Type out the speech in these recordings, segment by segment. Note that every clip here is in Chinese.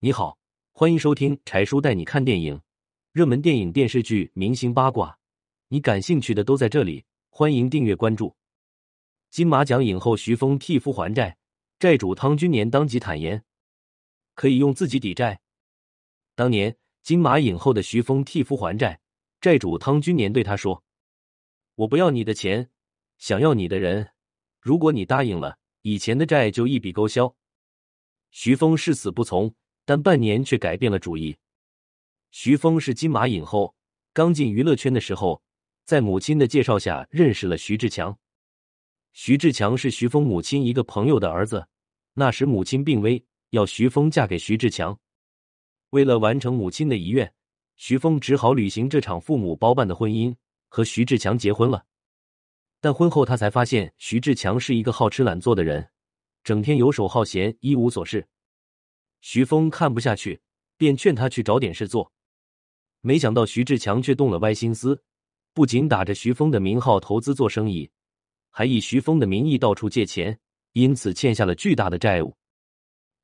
你好，欢迎收听柴叔带你看电影，热门电影、电视剧、明星八卦，你感兴趣的都在这里。欢迎订阅关注。金马奖影后徐峰替夫还债，债主汤君年当即坦言可以用自己抵债。当年金马影后的徐峰替夫还债，债主汤君年对他说：“我不要你的钱，想要你的人。如果你答应了，以前的债就一笔勾销。”徐峰誓死不从，但半年却改变了主意。徐峰是金马影后，刚进娱乐圈的时候，在母亲的介绍下认识了徐志强。徐志强是徐峰母亲一个朋友的儿子，那时母亲病危，要徐峰嫁给徐志强。为了完成母亲的遗愿，徐峰只好履行这场父母包办的婚姻，和徐志强结婚了。但婚后他才发现，徐志强是一个好吃懒做的人。整天游手好闲，一无所事。徐峰看不下去，便劝他去找点事做。没想到徐志强却动了歪心思，不仅打着徐峰的名号投资做生意，还以徐峰的名义到处借钱，因此欠下了巨大的债务。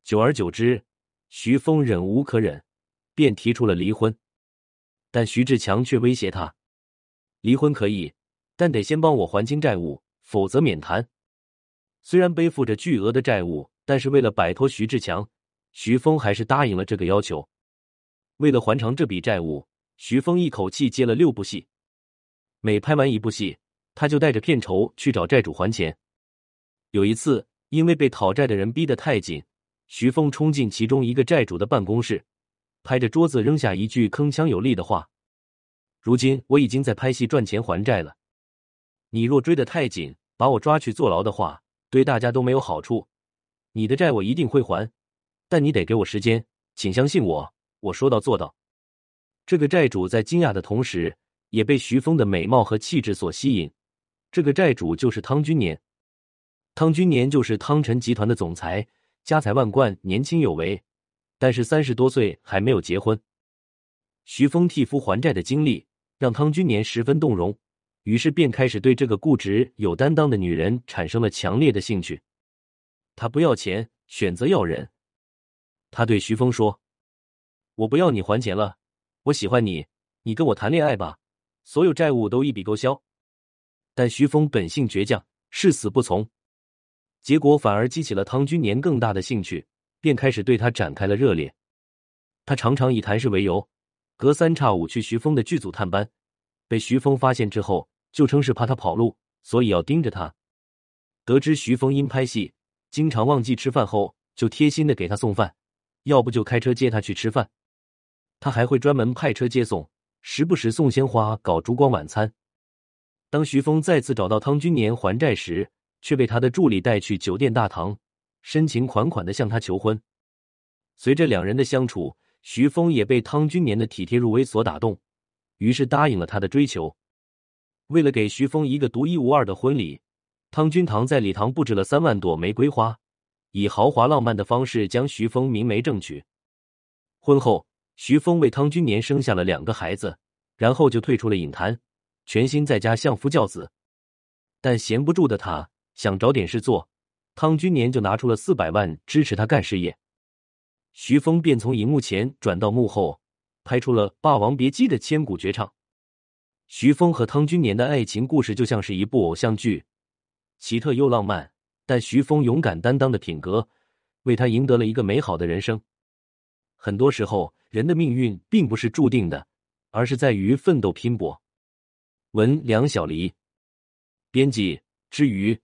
久而久之，徐峰忍无可忍，便提出了离婚。但徐志强却威胁他：离婚可以，但得先帮我还清债务，否则免谈。虽然背负着巨额的债务，但是为了摆脱徐志强，徐峰还是答应了这个要求。为了还偿这笔债务，徐峰一口气接了六部戏。每拍完一部戏，他就带着片酬去找债主还钱。有一次，因为被讨债的人逼得太紧，徐峰冲进其中一个债主的办公室，拍着桌子扔下一句铿锵有力的话：“如今我已经在拍戏赚钱还债了，你若追得太紧，把我抓去坐牢的话。”对大家都没有好处，你的债我一定会还，但你得给我时间，请相信我，我说到做到。这个债主在惊讶的同时，也被徐峰的美貌和气质所吸引。这个债主就是汤君年，汤君年就是汤臣集团的总裁，家财万贯，年轻有为，但是三十多岁还没有结婚。徐峰替夫还债的经历让汤君年十分动容。于是便开始对这个固执有担当的女人产生了强烈的兴趣。他不要钱，选择要人。他对徐峰说：“我不要你还钱了，我喜欢你，你跟我谈恋爱吧，所有债务都一笔勾销。”但徐峰本性倔强，誓死不从，结果反而激起了汤君年更大的兴趣，便开始对他展开了热烈。他常常以谈事为由，隔三差五去徐峰的剧组探班，被徐峰发现之后。就称是怕他跑路，所以要盯着他。得知徐峰因拍戏经常忘记吃饭后，就贴心的给他送饭，要不就开车接他去吃饭。他还会专门派车接送，时不时送鲜花，搞烛光晚餐。当徐峰再次找到汤君年还债时，却被他的助理带去酒店大堂，深情款款的向他求婚。随着两人的相处，徐峰也被汤君年的体贴入微所打动，于是答应了他的追求。为了给徐峰一个独一无二的婚礼，汤君堂在礼堂布置了三万朵玫瑰花，以豪华浪漫的方式将徐峰明媒正娶。婚后，徐峰为汤君年生下了两个孩子，然后就退出了影坛，全心在家相夫教子。但闲不住的他想找点事做，汤君年就拿出了四百万支持他干事业，徐峰便从荧幕前转到幕后，拍出了《霸王别姬》的千古绝唱。徐峰和汤君年的爱情故事就像是一部偶像剧，奇特又浪漫。但徐峰勇敢担当的品格，为他赢得了一个美好的人生。很多时候，人的命运并不是注定的，而是在于奋斗拼搏。文梁小黎，编辑之余。